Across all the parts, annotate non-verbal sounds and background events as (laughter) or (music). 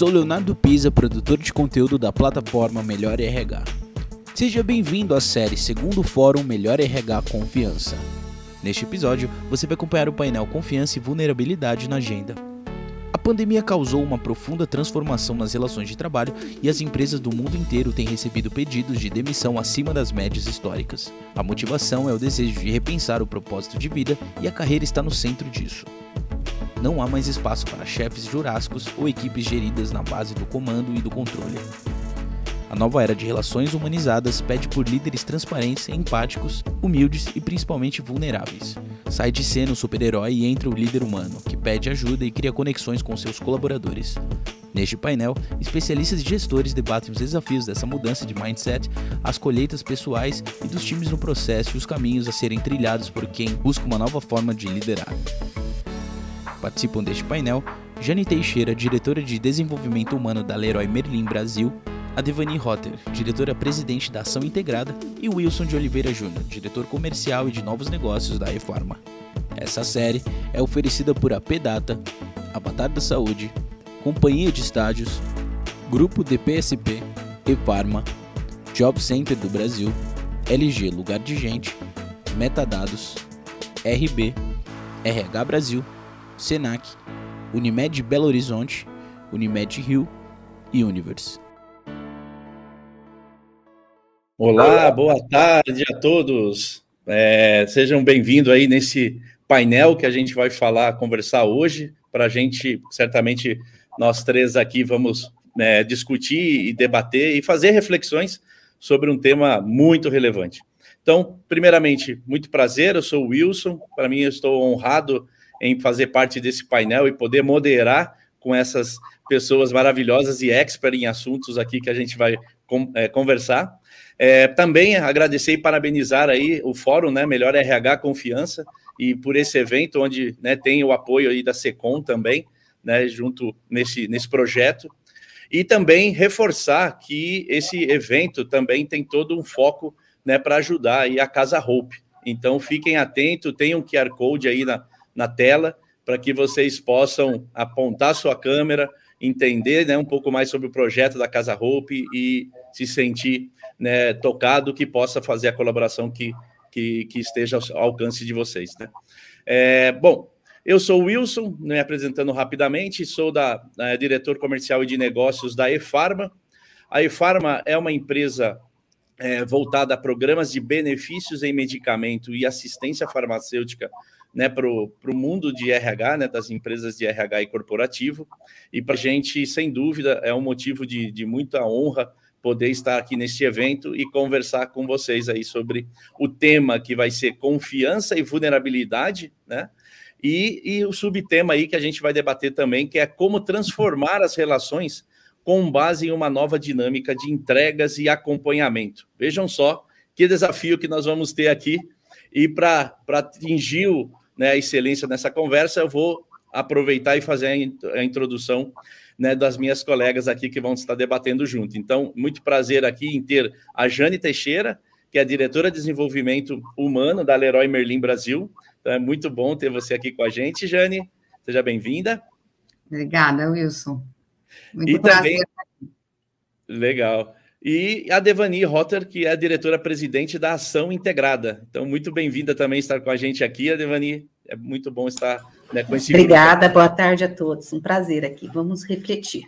sou Leonardo Pisa, produtor de conteúdo da plataforma Melhor RH. Seja bem-vindo à série Segundo Fórum Melhor RH Confiança. Neste episódio, você vai acompanhar o painel Confiança e Vulnerabilidade na Agenda. A pandemia causou uma profunda transformação nas relações de trabalho e as empresas do mundo inteiro têm recebido pedidos de demissão acima das médias históricas. A motivação é o desejo de repensar o propósito de vida e a carreira está no centro disso. Não há mais espaço para chefes jurássicos ou equipes geridas na base do comando e do controle. A nova era de relações humanizadas pede por líderes transparentes, empáticos, humildes e principalmente vulneráveis. Sai de cena o super-herói e entra o líder humano, que pede ajuda e cria conexões com seus colaboradores. Neste painel, especialistas e gestores debatem os desafios dessa mudança de mindset, as colheitas pessoais e dos times no processo e os caminhos a serem trilhados por quem busca uma nova forma de liderar. Participam deste painel Jane Teixeira, diretora de Desenvolvimento Humano da Leroy Merlin Brasil, a Devani Rotter, diretora-presidente da Ação Integrada, e Wilson de Oliveira Júnior, diretor comercial e de novos negócios da Reforma. Essa série é oferecida por AP Data, Avatar da Saúde, Companhia de Estádios, Grupo DPSP, Efarma, Job Center do Brasil, LG Lugar de Gente, Metadados, RB, RH Brasil, Senac, Unimed Belo Horizonte, Unimed Rio e Universe. Olá, boa tarde a todos. É, sejam bem-vindos aí nesse painel que a gente vai falar, conversar hoje, para a gente, certamente, nós três aqui vamos né, discutir e debater e fazer reflexões sobre um tema muito relevante. Então, primeiramente, muito prazer, eu sou o Wilson, para mim eu estou honrado em fazer parte desse painel e poder moderar com essas pessoas maravilhosas e expert em assuntos aqui que a gente vai é, conversar. É, também agradecer e parabenizar aí o fórum, né, Melhor RH Confiança, e por esse evento, onde né, tem o apoio aí da SECOM também, né, junto nesse, nesse projeto. E também reforçar que esse evento também tem todo um foco né, para ajudar aí a Casa Hope. Então, fiquem atentos, tem um QR Code aí na, na tela, para que vocês possam apontar sua câmera, entender né, um pouco mais sobre o projeto da Casa Hope e se sentir né, tocado que possa fazer a colaboração que, que, que esteja ao alcance de vocês. Né? É, bom, eu sou o Wilson, me apresentando rapidamente, sou da, da diretor comercial e de negócios da eFarma. A eFarma é uma empresa é, voltada a programas de benefícios em medicamento e assistência farmacêutica né, para o mundo de RH, né, das empresas de RH e corporativo. E para a gente, sem dúvida, é um motivo de, de muita honra poder estar aqui neste evento e conversar com vocês aí sobre o tema que vai ser confiança e vulnerabilidade, né? E, e o subtema aí que a gente vai debater também, que é como transformar as relações com base em uma nova dinâmica de entregas e acompanhamento. Vejam só que desafio que nós vamos ter aqui. E para atingir o, né, a excelência nessa conversa, eu vou aproveitar e fazer a introdução né, das minhas colegas aqui que vão estar debatendo junto. Então, muito prazer aqui em ter a Jane Teixeira, que é a diretora de desenvolvimento humano da Leroy Merlin Brasil. Então, é muito bom ter você aqui com a gente, Jane. Seja bem-vinda. Obrigada, Wilson. Muito e prazer. Também... Legal. E a Devani Rotter, que é a diretora-presidente da Ação Integrada. Então, muito bem-vinda também estar com a gente aqui, a Devani. É muito bom estar né, com esse. Obrigada, grupo. boa tarde a todos. Um prazer aqui. Vamos refletir.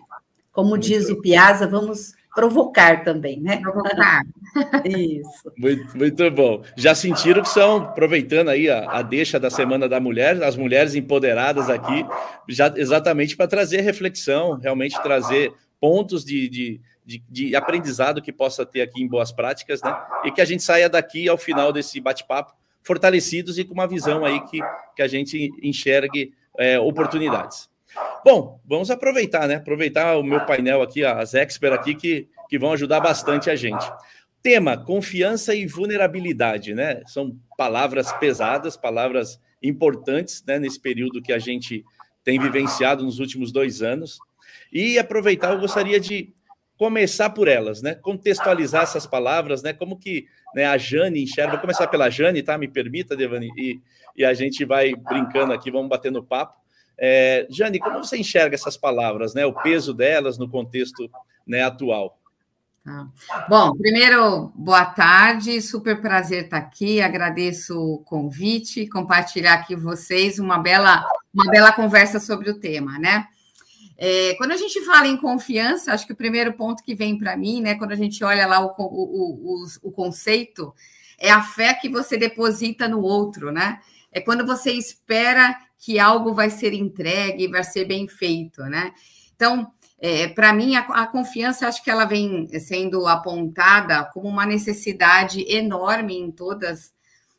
Como muito diz o Piazza, vamos provocar também, né? Provocar. (laughs) Isso. Muito, muito bom. Já sentiram que são, aproveitando aí a, a deixa da Semana da Mulher, as mulheres empoderadas aqui, já exatamente para trazer reflexão, realmente trazer pontos de, de, de, de, aprendizado que possa ter aqui em Boas Práticas, né? E que a gente saia daqui ao final desse bate-papo fortalecidos e com uma visão aí que, que a gente enxergue é, oportunidades. Bom, vamos aproveitar, né? Aproveitar o meu painel aqui, as experts aqui que, que vão ajudar bastante a gente. Tema: confiança e vulnerabilidade, né? São palavras pesadas, palavras importantes, né? Nesse período que a gente tem vivenciado nos últimos dois anos. E aproveitar, eu gostaria de começar por elas, né? Contextualizar essas palavras, né? Como que né, a Jane enxerga. Vou começar pela Jane, tá? Me permita, Devani, e, e a gente vai brincando aqui, vamos batendo papo. É, Jane, como você enxerga essas palavras, né? O peso delas no contexto né, atual? Tá. Bom, primeiro, boa tarde, super prazer estar aqui, agradeço o convite, compartilhar aqui com vocês uma bela, uma bela conversa sobre o tema, né? É, quando a gente fala em confiança, acho que o primeiro ponto que vem para mim, né, quando a gente olha lá o, o, o, o conceito, é a fé que você deposita no outro, né? É quando você espera que algo vai ser entregue, vai ser bem feito, né? Então, é, para mim, a, a, confiança, acho que ela vem sendo apontada como uma necessidade enorme em todas,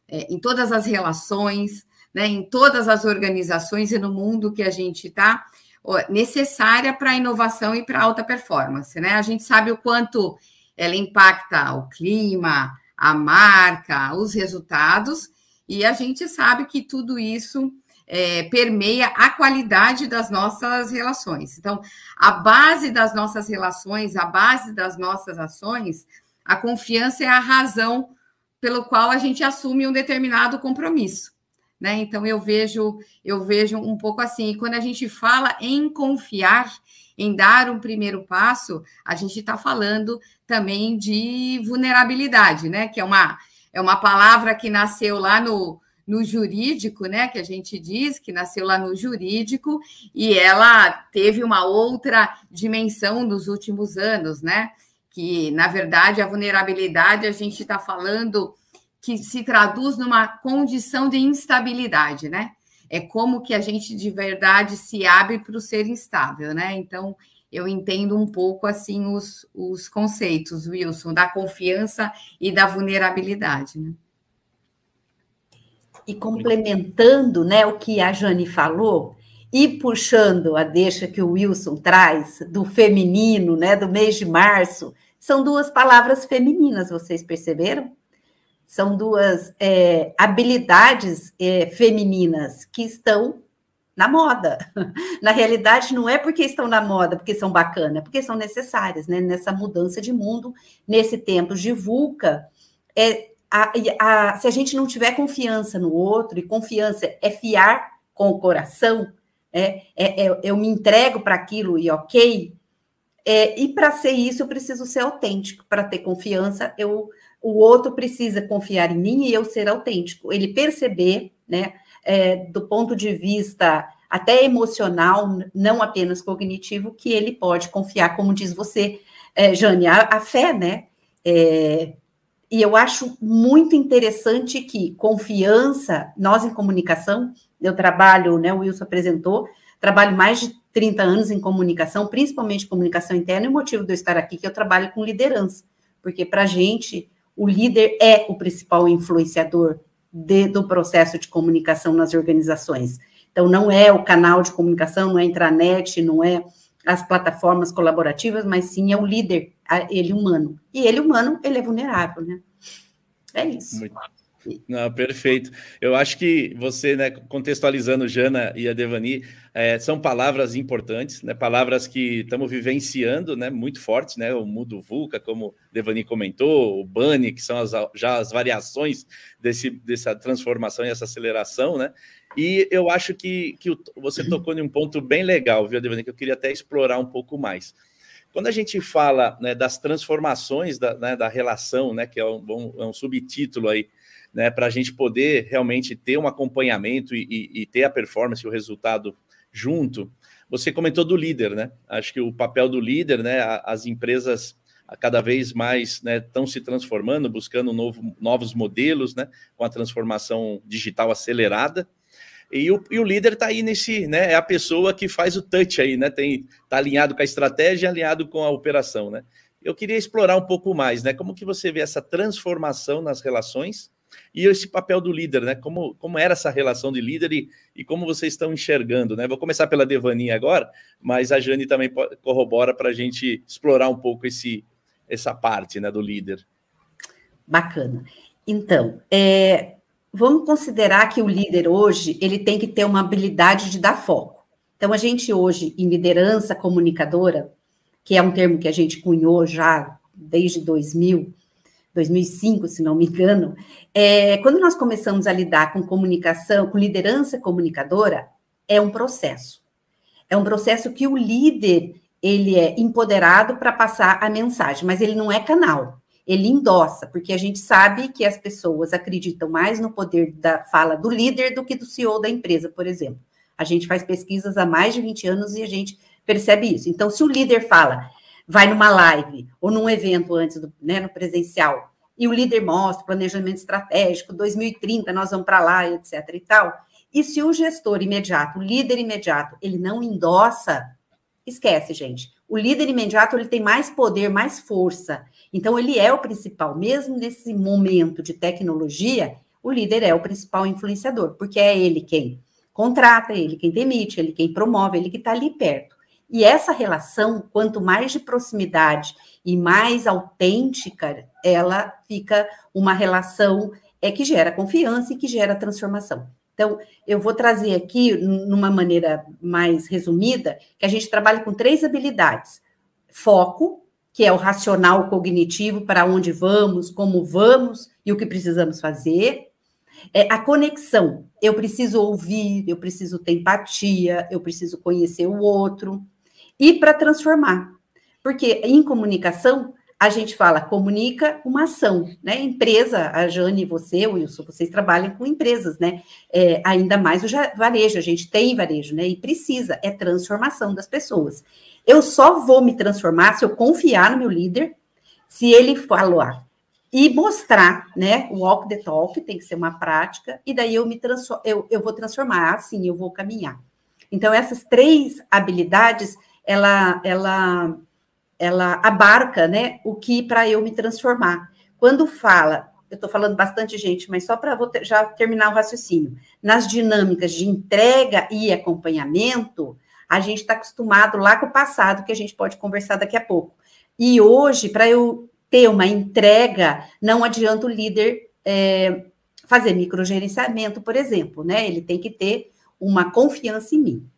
é, em todas as relações, né, em todas as organizações e no mundo que a gente está, necessária para a inovação e para a alta performance. Né? A gente sabe o quanto ela impacta o clima, a marca, os resultados, e a gente sabe que tudo isso é, permeia a qualidade das nossas relações. Então, a base das nossas relações, a base das nossas ações, a confiança é a razão pelo qual a gente assume um determinado compromisso. Né? Então eu vejo, eu vejo um pouco assim, e quando a gente fala em confiar, em dar um primeiro passo, a gente está falando também de vulnerabilidade, né? Que é uma, é uma palavra que nasceu lá no, no jurídico, né, que a gente diz que nasceu lá no jurídico e ela teve uma outra dimensão nos últimos anos, né? Que na verdade a vulnerabilidade a gente está falando que se traduz numa condição de instabilidade, né? É como que a gente de verdade se abre para o ser instável, né? Então eu entendo um pouco assim os, os conceitos, Wilson, da confiança e da vulnerabilidade, né? e complementando né, o que a Jane falou, e puxando a deixa que o Wilson traz do feminino, né, do mês de março, são duas palavras femininas, vocês perceberam? São duas é, habilidades é, femininas que estão na moda. (laughs) Na realidade, não é porque estão na moda, porque são bacanas, é porque são necessárias, né? Nessa mudança de mundo, nesse tempo de VUCA, é, a, a, se a gente não tiver confiança no outro, e confiança é fiar com o coração, é, é, é eu me entrego para aquilo e ok, é, e para ser isso eu preciso ser autêntico. Para ter confiança, eu, o outro precisa confiar em mim e eu ser autêntico. Ele perceber, né, é, do ponto de vista até emocional, não apenas cognitivo, que ele pode confiar, como diz você, é, Jane, a, a fé, né? É, e eu acho muito interessante que confiança, nós em comunicação, eu trabalho, né, o Wilson apresentou, trabalho mais de 30 anos em comunicação, principalmente comunicação interna, e o motivo de eu estar aqui é que eu trabalho com liderança, porque para a gente, o líder é o principal influenciador de, do processo de comunicação nas organizações. Então, não é o canal de comunicação, não é a intranet, não é as plataformas colaborativas, mas sim é o líder, ele humano. E ele humano, ele é vulnerável, né? É isso. Muito. Não, perfeito. Eu acho que você, né, contextualizando Jana e a Devani, é, são palavras importantes, né, palavras que estamos vivenciando, né, muito fortes, né, o mudo vulca, como Devani comentou, o Bunny, que são as, já as variações desse, dessa transformação e essa aceleração, né, e eu acho que, que você tocou em um ponto bem legal, viu, Devani, que eu queria até explorar um pouco mais. Quando a gente fala né, das transformações da, né, da relação, né, que é um, é um subtítulo aí, né, para a gente poder realmente ter um acompanhamento e, e, e ter a performance, o resultado junto, você comentou do líder, né? Acho que o papel do líder, né? As empresas cada vez mais estão né, se transformando, buscando novo, novos modelos, né? Com a transformação digital acelerada. E o, e o líder está aí nesse, né? É a pessoa que faz o touch aí, né? Tem, tá alinhado com a estratégia, alinhado com a operação, né? Eu queria explorar um pouco mais, né? Como que você vê essa transformação nas relações e esse papel do líder, né? Como, como era essa relação de líder e, e como vocês estão enxergando, né? Vou começar pela Devani agora, mas a Jane também corrobora para a gente explorar um pouco esse, essa parte, né, do líder. Bacana. Então, é, vamos considerar que o líder hoje ele tem que ter uma habilidade de dar foco. Então, a gente hoje, em liderança comunicadora, que é um termo que a gente cunhou já desde 2000, 2005, se não me engano, é, quando nós começamos a lidar com comunicação, com liderança comunicadora, é um processo. É um processo que o líder ele é empoderado para passar a mensagem, mas ele não é canal. Ele endossa, porque a gente sabe que as pessoas acreditam mais no poder da fala do líder do que do CEO da empresa, por exemplo. A gente faz pesquisas há mais de 20 anos e a gente percebe isso. Então, se o líder fala, vai numa live ou num evento antes, do, né, no presencial, e o líder mostra planejamento estratégico, 2030 nós vamos para lá, etc e tal. E se o gestor imediato, o líder imediato, ele não endossa, esquece, gente. O líder imediato, ele tem mais poder, mais força. Então, ele é o principal. Mesmo nesse momento de tecnologia, o líder é o principal influenciador, porque é ele quem contrata, ele quem demite, ele quem promove, ele que está ali perto. E essa relação, quanto mais de proximidade e mais autêntica, ela fica uma relação é que gera confiança e que gera transformação. Então, eu vou trazer aqui, numa maneira mais resumida, que a gente trabalha com três habilidades: foco, que é o racional cognitivo, para onde vamos, como vamos e o que precisamos fazer. É a conexão. Eu preciso ouvir, eu preciso ter empatia, eu preciso conhecer o outro. E para transformar. Porque em comunicação, a gente fala, comunica uma ação, né? Empresa, a Jane você, Wilson, vocês trabalham com empresas, né? É, ainda mais o varejo, a gente tem varejo, né? E precisa, é transformação das pessoas. Eu só vou me transformar se eu confiar no meu líder, se ele falar e mostrar, né? O walk the talk tem que ser uma prática, e daí eu me transformo, eu, eu vou transformar, assim, eu vou caminhar. Então, essas três habilidades, ela, ela ela abarca, né, o que para eu me transformar. Quando fala, eu estou falando bastante gente, mas só para já terminar o raciocínio, nas dinâmicas de entrega e acompanhamento, a gente está acostumado lá com o passado, que a gente pode conversar daqui a pouco. E hoje, para eu ter uma entrega, não adianta o líder é, fazer microgerenciamento, por exemplo, né? Ele tem que ter uma confiança em mim.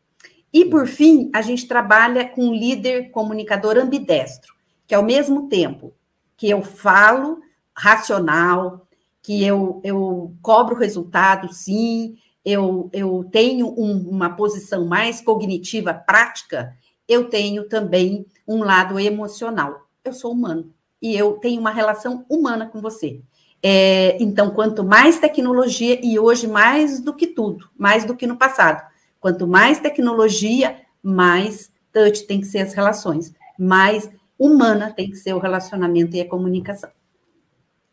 E, por fim, a gente trabalha com um líder comunicador ambidestro, que ao mesmo tempo que eu falo racional, que eu, eu cobro resultado, sim, eu, eu tenho um, uma posição mais cognitiva, prática, eu tenho também um lado emocional. Eu sou humano e eu tenho uma relação humana com você. É, então, quanto mais tecnologia, e hoje mais do que tudo, mais do que no passado, Quanto mais tecnologia, mais touch tem que ser as relações, mais humana tem que ser o relacionamento e a comunicação.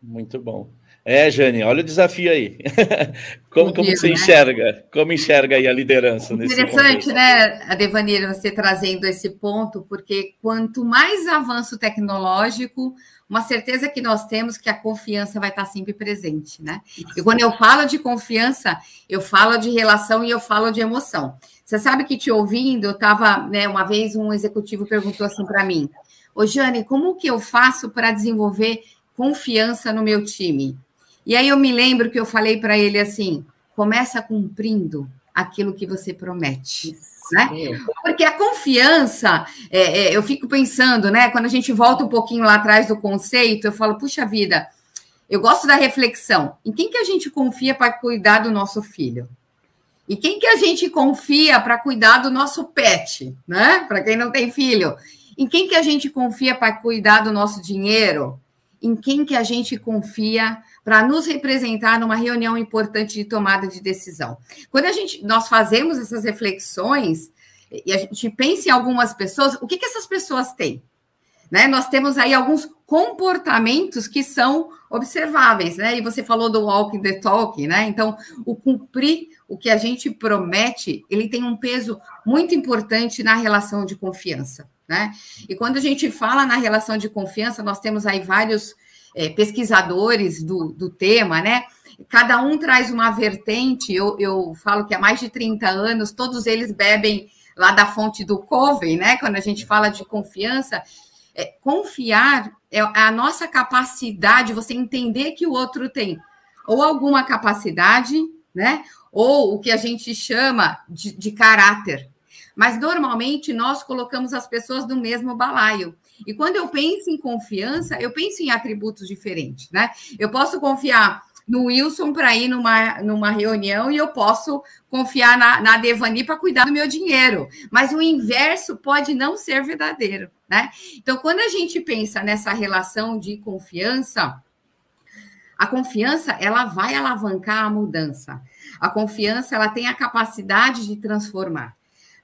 Muito bom. É, Jane, olha o desafio aí. (laughs) como, como você né? enxerga? Como enxerga aí a liderança nesse Interessante, né, a Devanira, você trazendo esse ponto, porque quanto mais avanço tecnológico, uma certeza que nós temos que a confiança vai estar sempre presente, né? E quando eu falo de confiança, eu falo de relação e eu falo de emoção. Você sabe que te ouvindo, eu estava, né, uma vez um executivo perguntou assim para mim: Ô Jane, como que eu faço para desenvolver confiança no meu time? E aí eu me lembro que eu falei para ele assim: começa cumprindo aquilo que você promete. Né? Porque a confiança, é, é, eu fico pensando, né? Quando a gente volta um pouquinho lá atrás do conceito, eu falo, puxa vida, eu gosto da reflexão. Em quem que a gente confia para cuidar do nosso filho? E quem que a gente confia para cuidar do nosso pet, né? Para quem não tem filho. Em quem que a gente confia para cuidar do nosso dinheiro? Em quem que a gente confia para nos representar numa reunião importante de tomada de decisão. Quando a gente nós fazemos essas reflexões e a gente pensa em algumas pessoas, o que, que essas pessoas têm? Né? Nós temos aí alguns comportamentos que são observáveis, né? E você falou do walk the talk, né? Então, o cumprir o que a gente promete, ele tem um peso muito importante na relação de confiança, né? E quando a gente fala na relação de confiança, nós temos aí vários é, pesquisadores do, do tema, né? Cada um traz uma vertente, eu, eu falo que há mais de 30 anos, todos eles bebem lá da fonte do Covey, né? Quando a gente fala de confiança, é, confiar é a nossa capacidade, você entender que o outro tem ou alguma capacidade, né? Ou o que a gente chama de, de caráter. Mas normalmente nós colocamos as pessoas no mesmo balaio. E quando eu penso em confiança, eu penso em atributos diferentes, né? Eu posso confiar no Wilson para ir numa, numa reunião e eu posso confiar na, na Devani para cuidar do meu dinheiro. Mas o inverso pode não ser verdadeiro, né? Então, quando a gente pensa nessa relação de confiança, a confiança ela vai alavancar a mudança. A confiança ela tem a capacidade de transformar.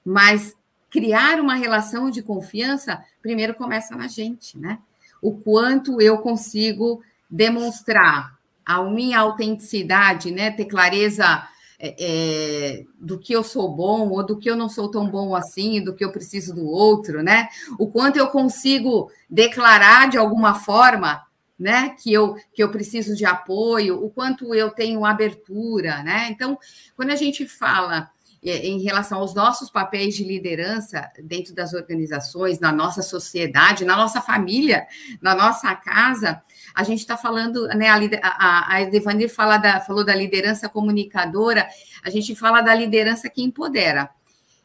Mas criar uma relação de confiança primeiro começa na gente, né? O quanto eu consigo demonstrar a minha autenticidade, né? Ter clareza é, é, do que eu sou bom ou do que eu não sou tão bom assim, do que eu preciso do outro, né? O quanto eu consigo declarar de alguma forma, né? Que eu que eu preciso de apoio, o quanto eu tenho abertura, né? Então, quando a gente fala em relação aos nossos papéis de liderança dentro das organizações, na nossa sociedade, na nossa família, na nossa casa, a gente está falando, né? A, a, a Devanir fala da, falou da liderança comunicadora, a gente fala da liderança que empodera.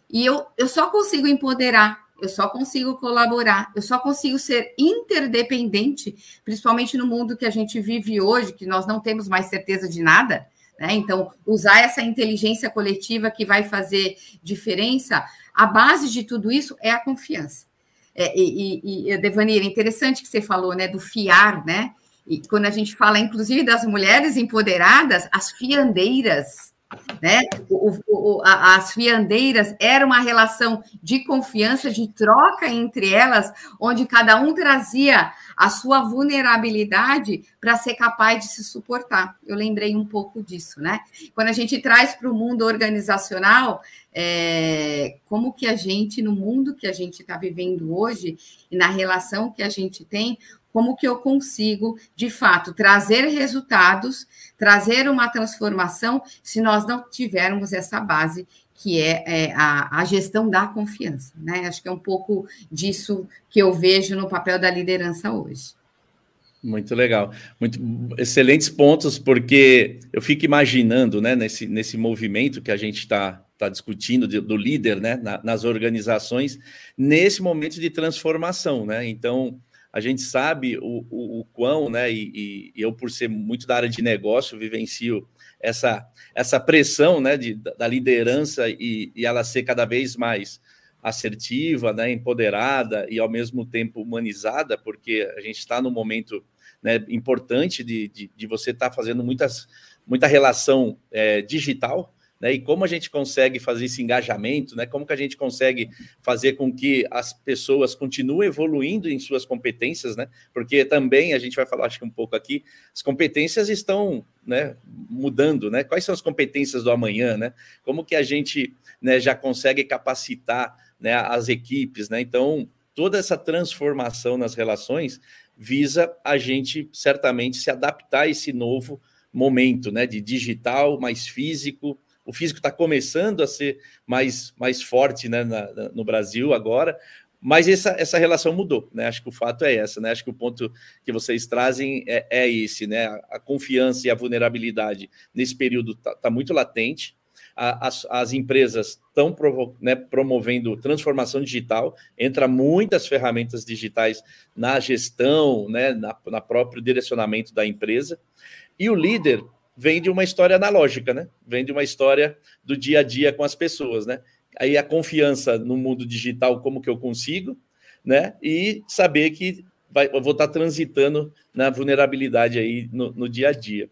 E eu, eu só consigo empoderar, eu só consigo colaborar, eu só consigo ser interdependente, principalmente no mundo que a gente vive hoje, que nós não temos mais certeza de nada né? Então, usar essa inteligência coletiva que vai fazer diferença, a base de tudo isso é a confiança. É, e, e, e Devanir, é interessante que você falou né, do fiar, né? E quando a gente fala, inclusive, das mulheres empoderadas, as fiandeiras, né? O, o, a, as fiandeiras era uma relação de confiança, de troca entre elas, onde cada um trazia a sua vulnerabilidade para ser capaz de se suportar. Eu lembrei um pouco disso, né? Quando a gente traz para o mundo organizacional, é, como que a gente, no mundo que a gente está vivendo hoje, e na relação que a gente tem, como que eu consigo, de fato, trazer resultados, trazer uma transformação, se nós não tivermos essa base que é, é a, a, gestão da confiança, né? Acho que é um pouco disso que eu vejo no papel da liderança hoje. Muito legal, muito excelentes pontos, porque eu fico imaginando, né, nesse, nesse movimento que a gente está tá discutindo de, do líder, né, na, nas organizações, nesse momento de transformação, né? Então, a gente sabe o, o, o quão, né? E, e, eu, por ser muito da área de negócio, vivencio essa, essa pressão né, de, da liderança e, e ela ser cada vez mais assertiva, né, empoderada e ao mesmo tempo humanizada, porque a gente está num momento né, importante de, de, de você estar tá fazendo muitas, muita relação é, digital, né? E como a gente consegue fazer esse engajamento, né? Como que a gente consegue fazer com que as pessoas continuem evoluindo em suas competências, né? Porque também a gente vai falar acho que um pouco aqui, as competências estão, né, mudando, né? Quais são as competências do amanhã, né? Como que a gente, né, já consegue capacitar, né, as equipes, né? Então, toda essa transformação nas relações visa a gente certamente se adaptar a esse novo momento, né, de digital mais físico, o físico está começando a ser mais, mais forte né, na, na, no Brasil agora, mas essa, essa relação mudou, né? Acho que o fato é essa, né? Acho que o ponto que vocês trazem é, é esse, né? A, confiança e a vulnerabilidade nesse período está tá muito latente. A, as, as empresas estão né, promovendo transformação digital, entra muitas ferramentas digitais na gestão, né, na, na próprio direcionamento da empresa. E o líder vem de uma história analógica, né? Vem de uma história do dia a dia com as pessoas, né? Aí a confiança no mundo digital, como que eu consigo, né? E saber que vai, eu vou estar transitando na vulnerabilidade aí no, no dia a dia.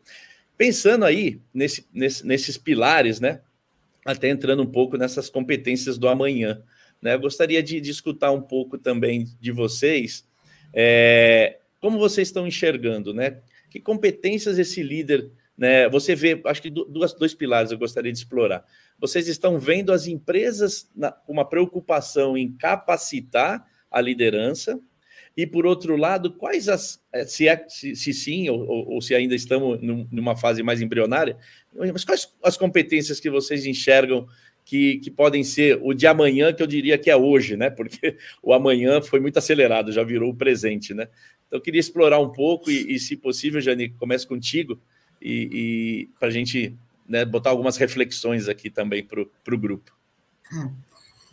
Pensando aí nesse, nesse, nesses pilares, né? Até entrando um pouco nessas competências do amanhã, né? Eu gostaria de, de escutar um pouco também de vocês, é, como vocês estão enxergando, né? Que competências esse líder né? Você vê, acho que duas, dois pilares eu gostaria de explorar. Vocês estão vendo as empresas com uma preocupação em capacitar a liderança, e por outro lado, quais as, é, se, é, se, se sim, ou, ou, se ainda estamos numa fase mais embrionária, mas quais as competências que vocês enxergam que, que, podem ser o de amanhã, que eu diria que é hoje, né? Porque o amanhã foi muito acelerado, já virou o presente, né? Então, eu queria explorar um pouco, e, e se possível, Jane, comece contigo, e, e para a gente né, botar algumas reflexões aqui também para o grupo.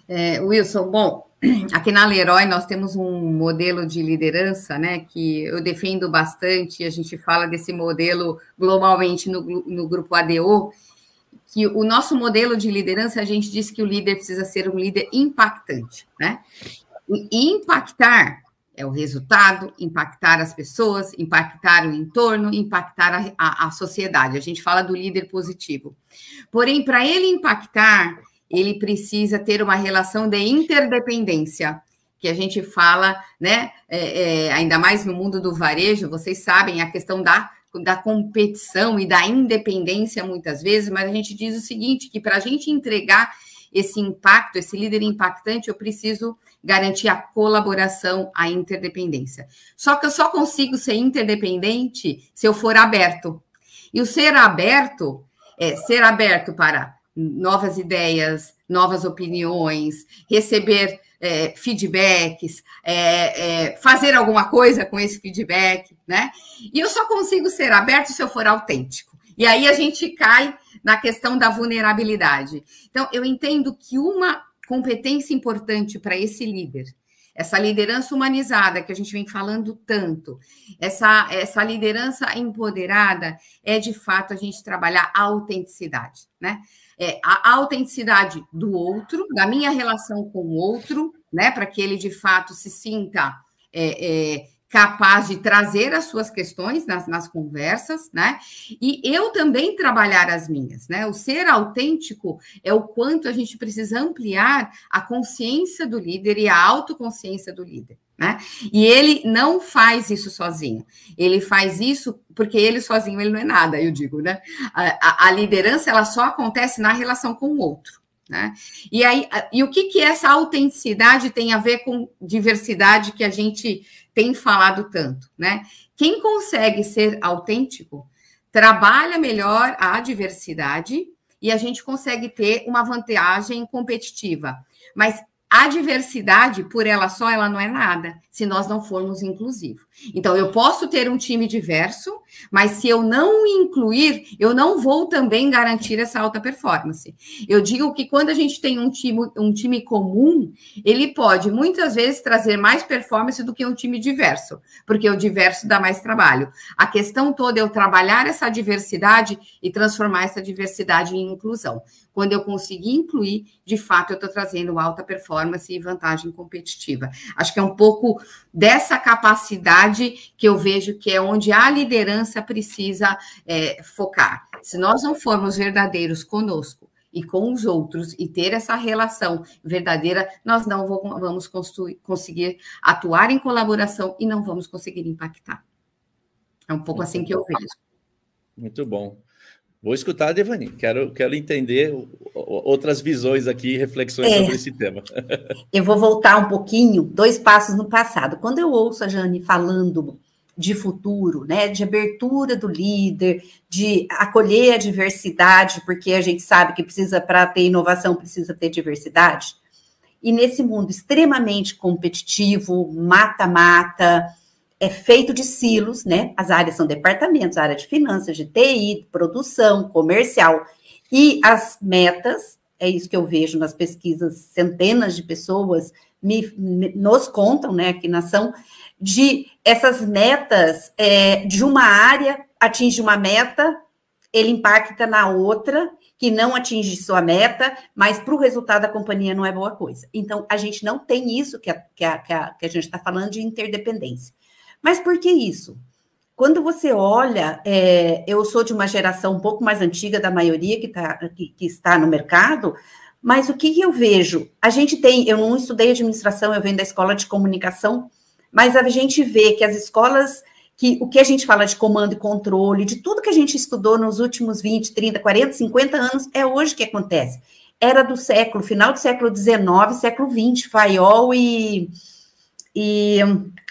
É, Wilson, bom, (clears throat) aqui na Leroy nós temos um modelo de liderança, né, que eu defendo bastante, a gente fala desse modelo globalmente no, no grupo ADO, que o nosso modelo de liderança, a gente diz que o líder precisa ser um líder impactante, né? E impactar é o resultado, impactar as pessoas, impactar o entorno, impactar a, a, a sociedade. A gente fala do líder positivo. Porém, para ele impactar, ele precisa ter uma relação de interdependência, que a gente fala, né? É, é, ainda mais no mundo do varejo, vocês sabem a questão da, da competição e da independência muitas vezes, mas a gente diz o seguinte: que para a gente entregar esse impacto, esse líder impactante, eu preciso garantir a colaboração, a interdependência. Só que eu só consigo ser interdependente se eu for aberto. E o ser aberto é ser aberto para novas ideias, novas opiniões, receber é, feedbacks, é, é, fazer alguma coisa com esse feedback, né? E eu só consigo ser aberto se eu for autêntico. E aí a gente cai na questão da vulnerabilidade. Então, eu entendo que uma competência importante para esse líder essa liderança humanizada que a gente vem falando tanto, essa, essa liderança empoderada é de fato a gente trabalhar a autenticidade, né? É, a autenticidade do outro, da minha relação com o outro, né? Para que ele de fato se sinta é, é, capaz de trazer as suas questões nas, nas conversas, né? E eu também trabalhar as minhas, né? O ser autêntico é o quanto a gente precisa ampliar a consciência do líder e a autoconsciência do líder. Né? E ele não faz isso sozinho. Ele faz isso porque ele sozinho ele não é nada, eu digo, né? A, a, a liderança ela só acontece na relação com o outro. Né? E, aí, e o que, que essa autenticidade tem a ver com diversidade que a gente tem falado tanto? Né? Quem consegue ser autêntico trabalha melhor a diversidade e a gente consegue ter uma vantagem competitiva. Mas a diversidade, por ela só, ela não é nada, se nós não formos inclusivos. Então, eu posso ter um time diverso, mas se eu não incluir, eu não vou também garantir essa alta performance. Eu digo que quando a gente tem um time, um time comum, ele pode muitas vezes trazer mais performance do que um time diverso, porque o diverso dá mais trabalho. A questão toda é eu trabalhar essa diversidade e transformar essa diversidade em inclusão. Quando eu conseguir incluir, de fato, eu estou trazendo alta performance e vantagem competitiva. Acho que é um pouco dessa capacidade que eu vejo que é onde a liderança precisa é, focar. Se nós não formos verdadeiros conosco e com os outros e ter essa relação verdadeira, nós não vamos conseguir atuar em colaboração e não vamos conseguir impactar. É um pouco Muito assim que eu vejo. Muito bom. Vou escutar a Devani, quero, quero entender outras visões aqui, reflexões é, sobre esse tema. (laughs) Eu vou voltar um pouquinho, dois passos no passado. Quando eu ouço a Jane falando de futuro, né, de abertura do líder, de acolher a diversidade, porque a gente sabe que precisa, para ter inovação, precisa ter diversidade. E nesse mundo extremamente competitivo, mata-mata, é feito de silos, né? As áreas são departamentos, área de finanças, de TI, produção, comercial. E as metas, é isso que eu vejo nas pesquisas, centenas de pessoas me, me nos contam, né, aqui na ação, de essas metas é, de uma área atinge uma meta, ele impacta na outra, que não atinge sua meta, mas para o resultado da companhia não é boa coisa. Então, a gente não tem isso que a, que a, que a, que a gente está falando de interdependência. Mas por que isso? Quando você olha, é, eu sou de uma geração um pouco mais antiga da maioria que, tá, que, que está no mercado, mas o que, eu vejo? A gente tem, eu não estudei administração, eu venho da escola de comunicação, mas a gente vê que as escolas, que o que a gente fala de comando e controle, de tudo que a gente estudou nos últimos 20, 30, 40, 50 anos, é hoje que acontece. Era do século, final do século XIX, século XX, Fayol e, e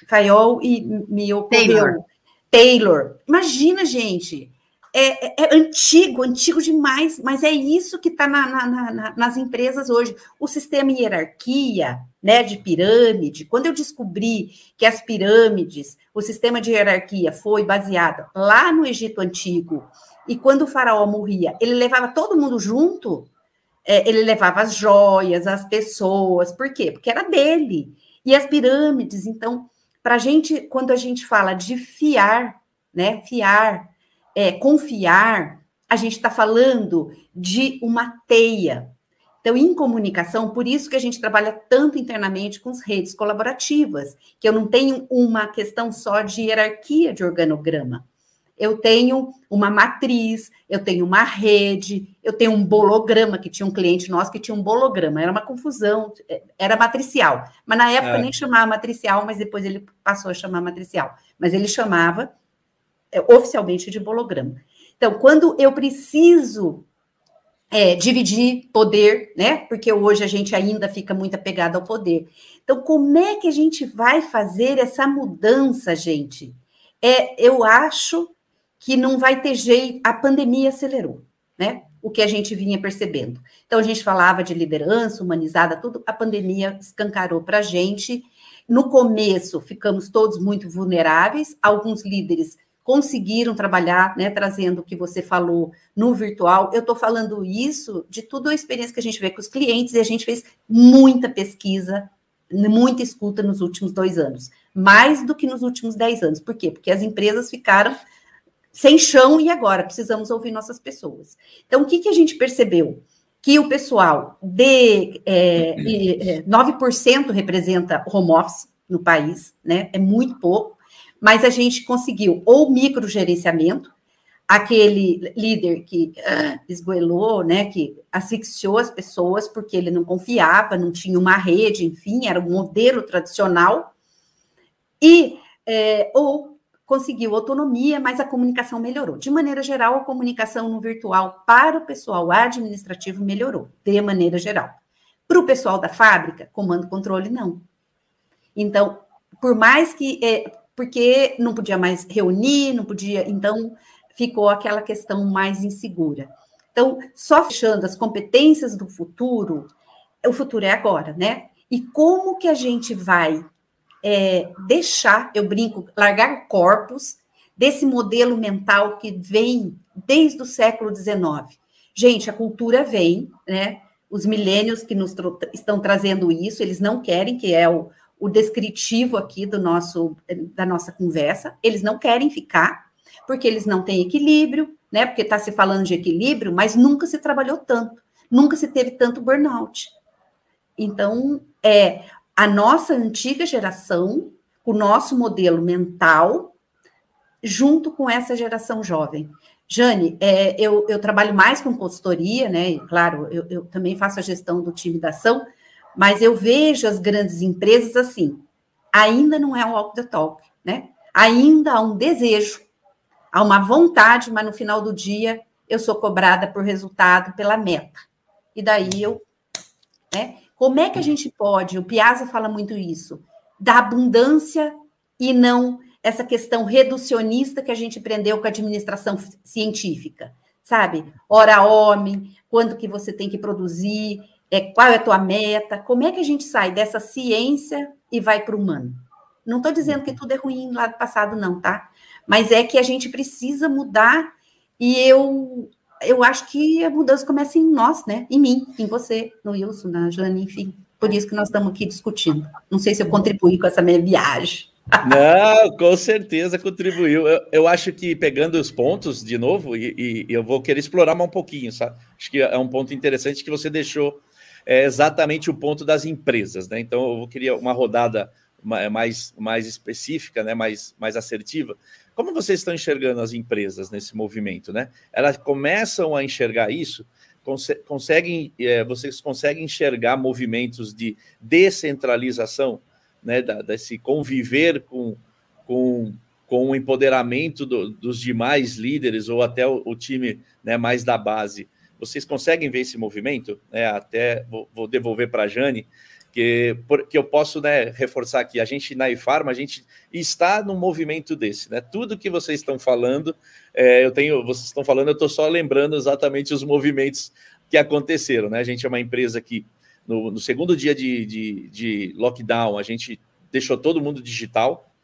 Fayol e me ocorreu. Taylor. Taylor. Imagina, gente. É, é, é, antigo, antigo demais, mas é isso que está na, na, na, nas empresas hoje. O sistema hierarquia, né, de pirâmide. Quando eu descobri que as pirâmides, o sistema de hierarquia foi baseado lá no Egito Antigo, e quando o faraó morria, ele levava todo mundo junto, é, ele levava as joias, as pessoas, por quê? Porque era dele. E as pirâmides, então, para a gente, quando a gente fala de fiar, né, fiar, é, confiar, a gente está falando de uma teia. Então, em comunicação, por isso que a gente trabalha tanto internamente com as redes colaborativas, que eu não tenho uma questão só de hierarquia de organograma. Eu tenho uma matriz, eu tenho uma rede, eu tenho um bolograma, que tinha um cliente nosso que tinha um bolograma, era uma confusão, era matricial. Mas na época é. nem chamava matricial, mas depois ele passou a chamar matricial. Mas ele chamava é, oficialmente de bolograma. Então, quando eu preciso é, dividir poder, né? Porque hoje a gente ainda fica muito apegado ao poder. Então, como é que a gente vai fazer essa mudança, gente? É, eu acho que não vai ter jeito, a pandemia acelerou, né? O que a gente vinha percebendo. Então, a gente falava de liderança humanizada, tudo, a pandemia escancarou para a gente. No começo, ficamos todos muito vulneráveis, alguns líderes conseguiram trabalhar, né, trazendo o que você falou no virtual. Eu estou falando isso de toda a experiência que a gente vê com os clientes e a gente fez muita pesquisa, muita escuta nos últimos dois anos, mais do que nos últimos dez anos. Por quê? Porque as empresas ficaram sem chão e agora precisamos ouvir nossas pessoas. Então, o que, que a gente percebeu? Que o pessoal de é, é, 9% representa home office no país, né? É muito pouco mas a gente conseguiu ou microgerenciamento, aquele líder que uh, esgoelou, né, que asfixiou as pessoas porque ele não confiava, não tinha uma rede, enfim, era um modelo tradicional, e é, ou conseguiu autonomia, mas a comunicação melhorou. De maneira geral, a comunicação no virtual para o pessoal administrativo melhorou, de maneira geral. Para o pessoal da fábrica, comando controle, não. Então, por mais que é, porque não podia mais reunir, não podia, então ficou aquela questão mais insegura. Então, só fechando as competências do futuro, o futuro é agora, né? E como que a gente vai é, deixar, eu brinco, largar corpos desse modelo mental que vem desde o século XIX? Gente, a cultura vem, né? Os milênios que nos estão trazendo isso, eles não querem, que é o, o descritivo aqui do nosso da nossa conversa. Eles não querem ficar porque eles não têm equilíbrio, né? Porque está se falando de equilíbrio, mas nunca se trabalhou tanto, nunca se teve tanto burnout. Então, é a nossa antiga geração, o nosso modelo mental, junto com essa geração jovem. Jane, é, eu, eu, trabalho mais com consultoria, né? E, claro, eu, eu também faço a gestão do time da ação, mas eu vejo as grandes empresas assim, ainda não é o walk the talk, né? Ainda há um desejo, há uma vontade, mas no final do dia eu sou cobrada por resultado, pela meta. E daí eu, né? Como é que a gente pode, o Piazza fala muito isso, da abundância e não essa questão reducionista que a gente aprendeu com a administração científica, sabe? Hora homem, quando que você tem que produzir, é, qual é a tua meta, como é que a gente sai dessa ciência e vai para o humano? Não estou dizendo que tudo é ruim lá do passado, não, tá? Mas é que a gente precisa mudar e eu eu acho que a mudança começa em nós, né? Em mim, em você, no Wilson, na Jane, enfim. Por isso que nós estamos aqui discutindo. Não sei se eu contribuí com essa minha viagem. Não, com certeza contribuiu. Eu, eu, acho que pegando os pontos de novo, e, e, eu vou querer explorar mais um pouquinho, sabe? Acho que é um ponto interessante que você deixou é exatamente o ponto das empresas, né? Então eu queria uma rodada mais, mais específica, né? mais, mais assertiva. Como vocês estão enxergando as empresas nesse movimento, né? Elas começam a enxergar isso, conseguem, é, vocês conseguem enxergar movimentos de descentralização, né? Da, desse conviver com, com, com o empoderamento do, dos demais líderes ou até o, o time né, mais da base vocês conseguem ver esse movimento? É, até vou, vou devolver para a Jane, que, que eu posso né, reforçar aqui. A gente na IFARMA, a gente está num movimento desse. Né? Tudo que vocês estão falando, é, eu tenho, vocês estão falando, eu estou só lembrando exatamente os movimentos que aconteceram. Né? A gente é uma empresa que, no, no segundo dia de, de, de lockdown, a gente deixou todo mundo digital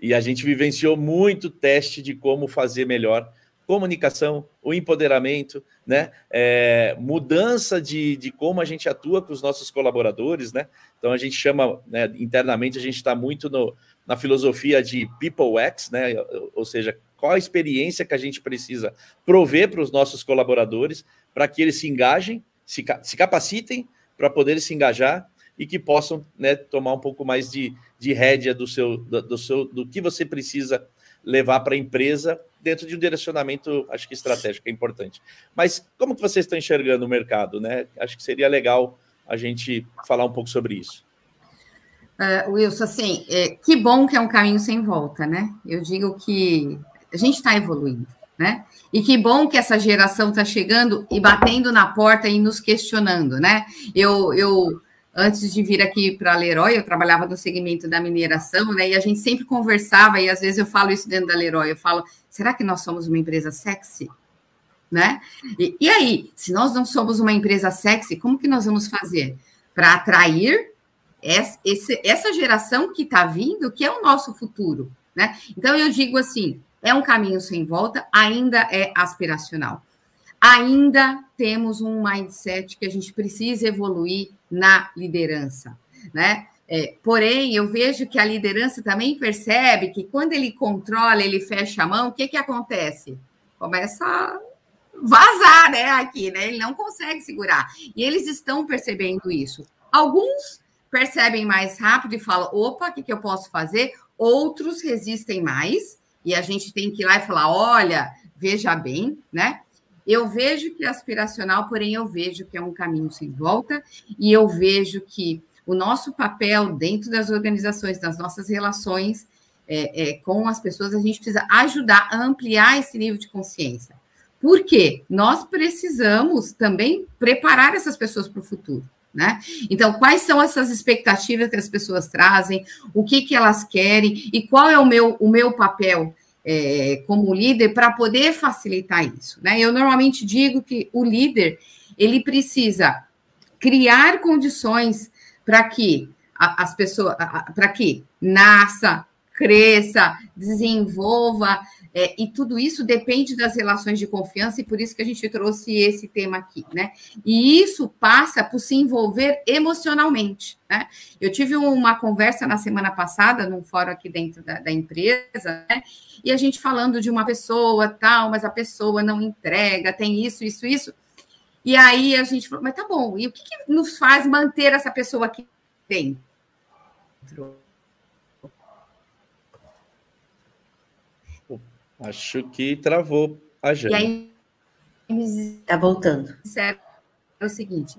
e a gente vivenciou muito teste de como fazer melhor comunicação, o empoderamento, né? É, mudança de, de como a gente atua com os nossos colaboradores, né? Então a gente chama, né, internamente, a gente está muito no, na filosofia de People X, né? Ou seja, qual a experiência que a gente precisa prover para os nossos colaboradores para que eles se engajem, se, se capacitem para poder se engajar e que possam né, tomar um pouco mais de, de rédea do seu, do, do seu do que você precisa levar para a empresa dentro de um direcionamento, acho que estratégico é importante. Mas como que vocês estão enxergando o mercado, né? Acho que seria legal a gente falar um pouco sobre isso. Uh, Wilson, assim, é, que bom que é um caminho sem volta, né? Eu digo que a gente está evoluindo, né? E que bom que essa geração está chegando e batendo na porta e nos questionando, né? Eu, eu antes de vir aqui para Leroy, eu trabalhava no segmento da mineração, né? E a gente sempre conversava, e às vezes eu falo isso dentro da Leroy, eu falo, será que nós somos uma empresa sexy? Né? E, e aí, se nós não somos uma empresa sexy, como que nós vamos fazer para atrair essa, essa geração que está vindo, que é o nosso futuro, né? Então eu digo assim, é um caminho sem volta, ainda é aspiracional. Ainda temos um mindset que a gente precisa evoluir na liderança, né? É, porém, eu vejo que a liderança também percebe que quando ele controla, ele fecha a mão, o que, que acontece? Começa a vazar, né? Aqui, né? Ele não consegue segurar. E eles estão percebendo isso. Alguns percebem mais rápido e falam: opa, o que, que eu posso fazer? Outros resistem mais, e a gente tem que ir lá e falar: olha, veja bem, né? Eu vejo que é aspiracional, porém eu vejo que é um caminho sem volta, e eu vejo que o nosso papel dentro das organizações, das nossas relações é, é, com as pessoas, a gente precisa ajudar a ampliar esse nível de consciência. Por quê? Nós precisamos também preparar essas pessoas para o futuro. Né? Então, quais são essas expectativas que as pessoas trazem, o que, que elas querem e qual é o meu, o meu papel é, como líder para poder facilitar isso. Né? Eu normalmente digo que o líder ele precisa criar condições para que as pessoas, para que nasça, cresça, desenvolva, é, e tudo isso depende das relações de confiança, e por isso que a gente trouxe esse tema aqui, né? E isso passa por se envolver emocionalmente, né? Eu tive uma conversa na semana passada, num fórum aqui dentro da, da empresa, né? E a gente falando de uma pessoa, tal, mas a pessoa não entrega, tem isso, isso, isso. E aí a gente falou, mas tá bom, e o que, que nos faz manter essa pessoa aqui dentro? Acho que travou a Jane. E aí, está voltando. É o seguinte.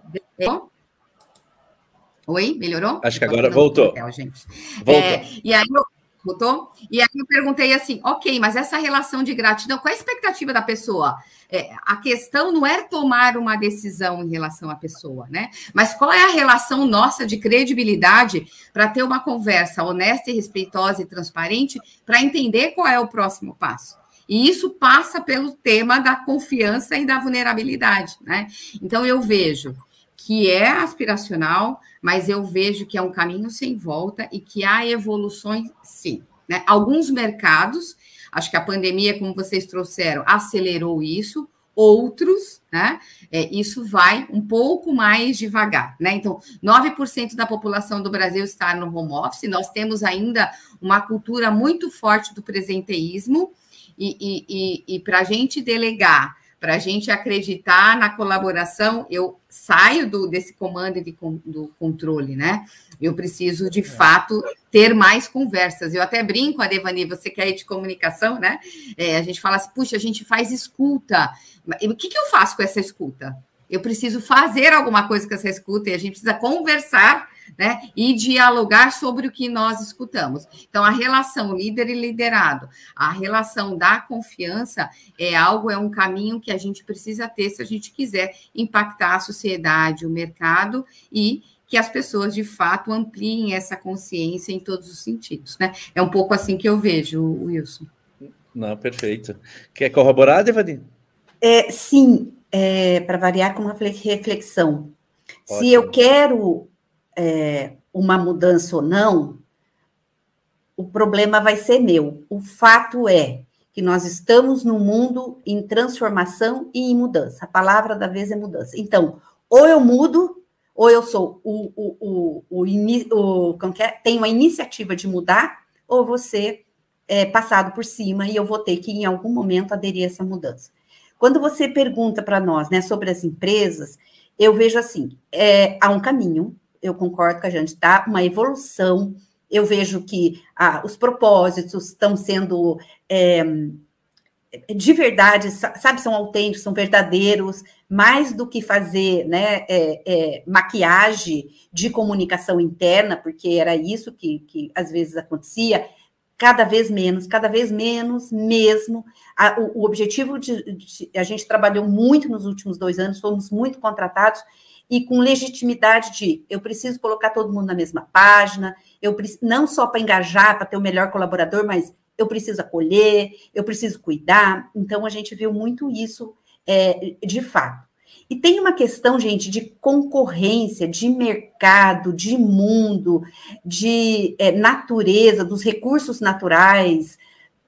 Oi, melhorou? Acho que agora voltou. gente. Voltou. É, e aí eu, Voltou? E aí eu perguntei assim, ok, mas essa relação de gratidão, qual é a expectativa da pessoa? É, a questão não é tomar uma decisão em relação à pessoa, né? Mas qual é a relação nossa de credibilidade para ter uma conversa honesta e respeitosa e transparente para entender qual é o próximo passo? E isso passa pelo tema da confiança e da vulnerabilidade, né? Então eu vejo que é aspiracional, mas eu vejo que é um caminho sem volta e que há evoluções, sim. Né? Alguns mercados, acho que a pandemia, como vocês trouxeram, acelerou isso, outros, né? É, isso vai um pouco mais devagar, né? Então, 9% da população do Brasil está no home office, nós temos ainda uma cultura muito forte do presenteísmo, e, e, e, e para a gente delegar para a gente acreditar na colaboração, eu saio do, desse comando e de, do controle, né? Eu preciso, de é. fato, ter mais conversas. Eu até brinco, a Devani, você quer ir de comunicação, né? É, a gente fala assim, puxa, a gente faz escuta. O que, que eu faço com essa escuta? Eu preciso fazer alguma coisa com essa escuta e a gente precisa conversar né? E dialogar sobre o que nós escutamos. Então, a relação líder e liderado, a relação da confiança é algo, é um caminho que a gente precisa ter se a gente quiser impactar a sociedade, o mercado e que as pessoas de fato ampliem essa consciência em todos os sentidos, né? É um pouco assim que eu vejo, Wilson. Não, perfeito. Quer corroborar, Devani? É, sim, é, para variar com uma reflexão. Ótimo. Se eu quero é, uma mudança ou não, o problema vai ser meu. O fato é que nós estamos num mundo em transformação e em mudança. A palavra da vez é mudança. Então, ou eu mudo, ou eu sou o, o, o, o, o é? tenho a iniciativa de mudar, ou você é passado por cima e eu vou ter que, em algum momento, aderir a essa mudança. Quando você pergunta para nós né, sobre as empresas, eu vejo assim: é, há um caminho, eu concordo com a gente, tá? Uma evolução. Eu vejo que ah, os propósitos estão sendo é, de verdade, sabe, são autênticos, são verdadeiros, mais do que fazer né, é, é, maquiagem de comunicação interna, porque era isso que, que às vezes acontecia, cada vez menos, cada vez menos mesmo. A, o, o, objetivo de, de, a gente trabalhou muito nos últimos dois anos, fomos muito contratados e com legitimidade de eu preciso colocar todo mundo na mesma página, eu não só para engajar, para ter o melhor colaborador, mas eu preciso acolher, eu preciso cuidar. Então, a gente viu muito isso é, de fato. E tem uma questão, gente, de concorrência, de mercado, de mundo, de é, natureza, dos recursos naturais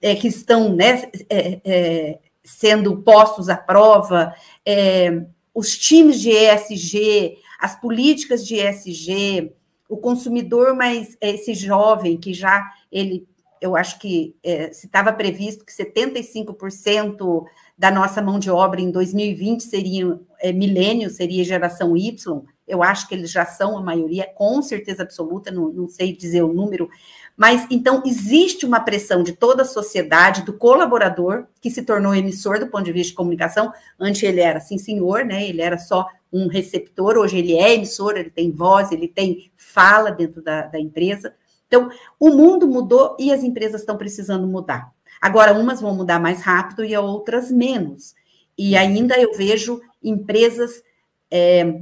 é, que estão né, é, é sendo postos à prova, é, os times de ESG, as políticas de ESG, o consumidor, mas esse jovem que já ele eu acho que é, se estava previsto que 75% da nossa mão de obra em 2020 seria é, milênio, seria geração Y, eu acho que eles já são a maioria, com certeza absoluta, não, não sei dizer o número, mas então existe uma pressão de toda a sociedade, do colaborador, que se tornou emissor do ponto de vista de comunicação, antes ele era sim senhor, né? Ele era só um receptor, hoje ele é emissor, ele tem voz, ele tem fala dentro da, da empresa. Então, o mundo mudou e as empresas estão precisando mudar. Agora, umas vão mudar mais rápido e outras menos. E ainda eu vejo empresas. É,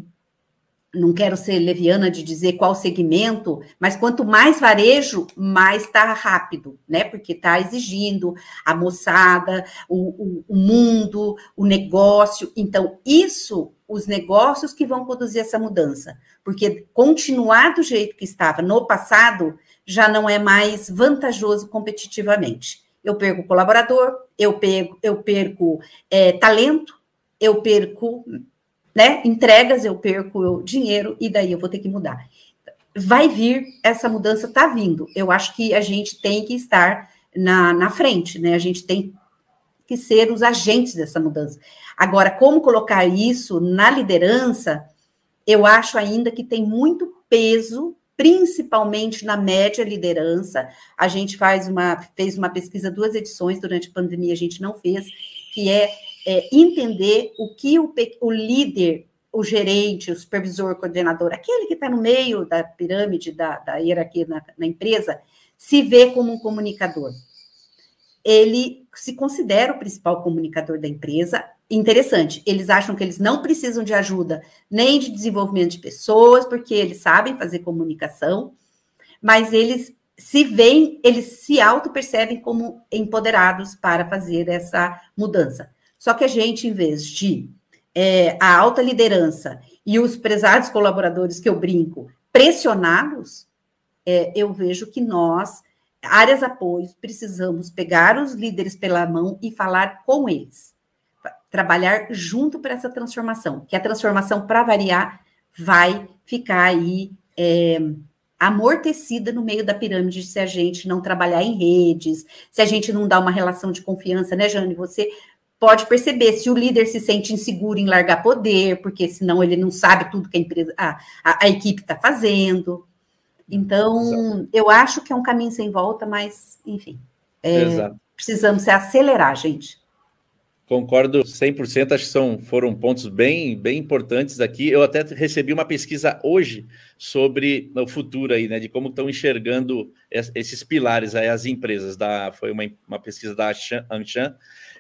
não quero ser leviana de dizer qual segmento, mas quanto mais varejo, mais está rápido, né? Porque está exigindo a moçada, o, o, o, mundo, o negócio. Então, isso, os negócios que vão produzir essa mudança. Porque continuar do jeito que estava no passado já não é mais vantajoso competitivamente. Eu perco colaborador, eu perco, eu perco é, talento, eu perco né, entregas, eu perco dinheiro, e daí eu vou ter que mudar. Vai vir, essa mudança está vindo. Eu acho que a gente tem que estar na, na frente, né? A gente tem que ser os agentes dessa mudança. Agora, como colocar isso na liderança, eu acho ainda que tem muito peso principalmente na média liderança. A gente faz uma, fez uma pesquisa, duas edições durante a pandemia, a gente não fez, que é, é entender o que o, o líder, o gerente, o supervisor, o coordenador, aquele que está no meio da pirâmide, da, da hierarquia na, na empresa, se vê como um comunicador. Ele se considera o principal comunicador da empresa, interessante, eles acham que eles não precisam de ajuda nem de desenvolvimento de pessoas, porque eles sabem fazer comunicação, mas eles se veem, eles se auto-percebem como empoderados para fazer essa mudança. Só que a gente, em vez de é, a alta liderança e os prezados colaboradores que eu brinco, pressioná-los, é, eu vejo que nós, áreas apoios, precisamos pegar os líderes pela mão e falar com eles trabalhar junto para essa transformação, que a transformação, para variar, vai ficar aí é, amortecida no meio da pirâmide se a gente não trabalhar em redes, se a gente não dar uma relação de confiança, né, Jane? Você pode perceber se o líder se sente inseguro em largar poder, porque senão ele não sabe tudo que a empresa, a, a, a equipe está fazendo. Então, Exato. eu acho que é um caminho sem volta, mas, enfim, é, precisamos se acelerar, gente. Concordo 100%, acho que são, foram pontos bem, bem importantes aqui. Eu até recebi uma pesquisa hoje sobre o futuro aí, né, de como estão enxergando esses pilares aí, as empresas. Da, foi uma, uma pesquisa da Anshan,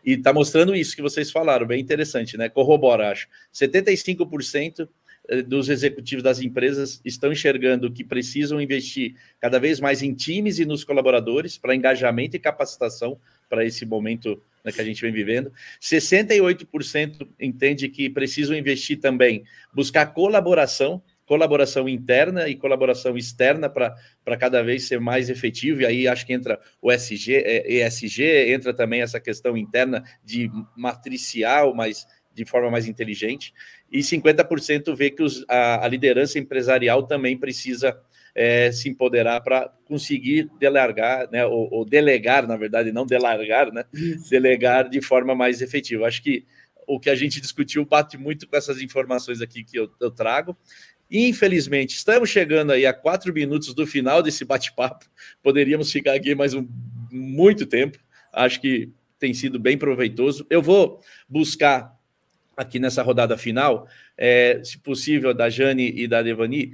e está mostrando isso que vocês falaram, bem interessante, né? Corrobora, acho. 75% eh, dos executivos das empresas estão enxergando que precisam investir cada vez mais em times e nos colaboradores para engajamento e capacitação para esse momento né, que a gente vem vivendo. 68% entende que precisam investir também, buscar colaboração colaboração interna e colaboração externa para cada vez ser mais efetivo. E aí acho que entra o SG, é, ESG, entra também essa questão interna de matricial, mas de forma mais inteligente. E 50% vê que os, a, a liderança empresarial também precisa é, se empoderar para conseguir delargar, né, ou, ou, delegar, na verdade, não delargar, né, delegar de forma mais efetiva. Acho que o que a gente discutiu bate muito com essas informações aqui que eu, eu trago. Infelizmente, estamos chegando aí a quatro minutos do final desse bate-papo. Poderíamos ficar aqui mais um muito tempo. Acho que tem sido bem proveitoso. Eu vou buscar aqui nessa rodada final, é, se possível, da Jane e da Devani,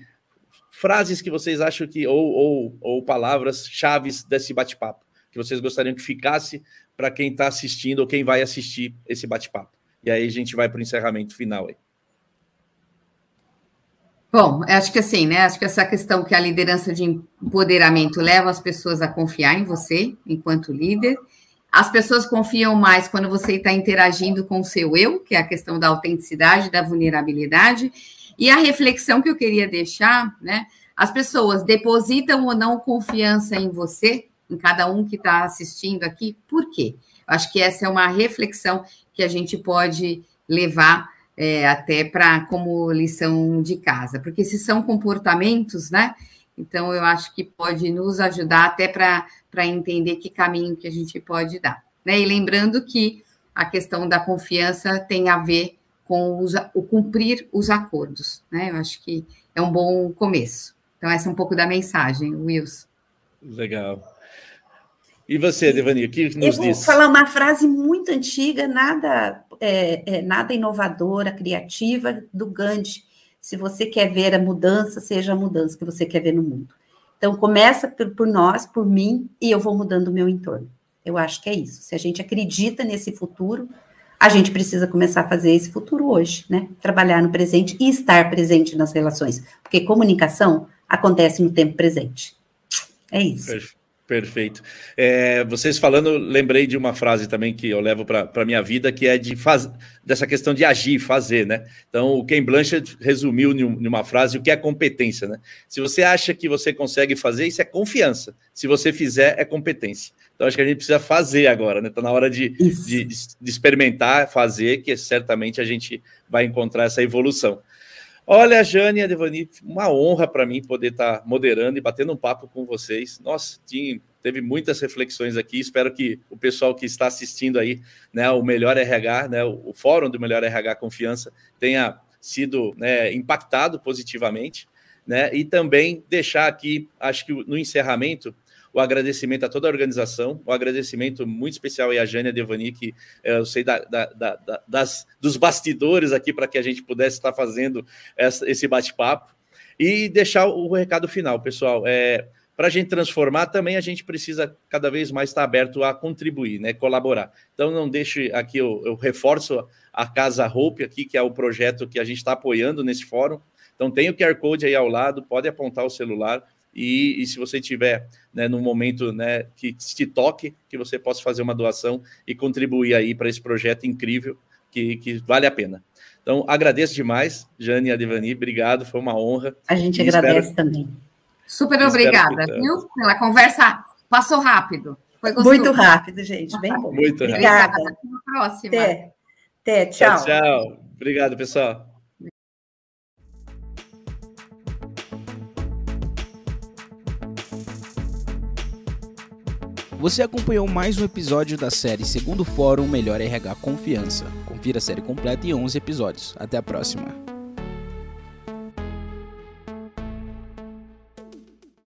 frases que vocês acham que, ou, ou, ou palavras chaves desse bate-papo, que vocês gostariam que ficasse para quem está assistindo ou quem vai assistir esse bate-papo. E aí a gente vai para o encerramento final aí. Bom, acho que assim, né? Acho que essa questão que a liderança de empoderamento leva as pessoas a confiar em você enquanto líder. As pessoas confiam mais quando você está interagindo com o seu eu, que é a questão da autenticidade, da vulnerabilidade. E a reflexão que eu queria deixar, né? As pessoas depositam ou não confiança em você, em cada um que está assistindo aqui, por quê? Acho que essa é uma reflexão que a gente pode levar é, até para como lição de casa, porque se são comportamentos, né? Então eu acho que pode nos ajudar até para entender que caminho que a gente pode dar. Né? E lembrando que a questão da confiança tem a ver com os, o cumprir os acordos. Né? Eu acho que é um bom começo. Então, essa é um pouco da mensagem, Wilson. Legal. E você, Devani, o que nos Eu vou diz? falar uma frase muito antiga, nada, é, é, nada inovadora, criativa, do Gandhi. Se você quer ver a mudança, seja a mudança que você quer ver no mundo. Então, começa por, por nós, por mim, e eu vou mudando o meu entorno. Eu acho que é isso. Se a gente acredita nesse futuro, a gente precisa começar a fazer esse futuro hoje, né? Trabalhar no presente e estar presente nas relações. Porque comunicação acontece no tempo presente. É isso. Perfeito. Perfeito. É, vocês falando, lembrei de uma frase também que eu levo para a minha vida, que é de faz, dessa questão de agir, fazer, né? Então, o Ken Blanchard resumiu em uma frase o que é competência, né? Se você acha que você consegue fazer, isso é confiança. Se você fizer, é competência. Então, acho que a gente precisa fazer agora, né? Está na hora de, de, de, experimentar, fazer, que certamente a gente vai encontrar essa evolução. Olha, Jane e Devani, uma honra para mim poder estar tá moderando e batendo um papo com vocês. Nossa, tinha, teve muitas reflexões aqui. Espero que o pessoal que está assistindo aí, né, o Melhor RH, né, o, Fórum do Melhor RH Confiança, tenha sido né, impactado positivamente. Né, e também deixar aqui, acho que no encerramento, o agradecimento a toda a organização, o agradecimento muito especial à Jânia Devani, que é, eu sei da, da, da, das, dos bastidores aqui para que a gente pudesse estar fazendo essa, esse bate-papo. E deixar o recado final, pessoal. É, para a gente transformar, também a gente precisa cada vez mais estar aberto a contribuir, né, colaborar. Então, não deixe aqui, eu, eu reforço a Casa Hope aqui, que é o projeto que a gente está apoiando nesse fórum. Então, tem o QR Code aí ao lado, pode apontar o celular e, e se você tiver né, no momento né, que te toque, que você possa fazer uma doação e contribuir aí para esse projeto incrível que, que vale a pena. Então, agradeço demais, Jane e Adivani, obrigado, foi uma honra. A gente agradece espero... também. Super obrigada, que... viu? Pela conversa passou rápido. Foi Muito rápido, gente, bem bom. Muito rápido. Obrigada. Até a próxima. Até, Até tchau. Tchau, tchau. Obrigado, pessoal. Você acompanhou mais um episódio da série Segundo Fórum Melhor RH Confiança. Confira a série completa em 11 episódios. Até a próxima.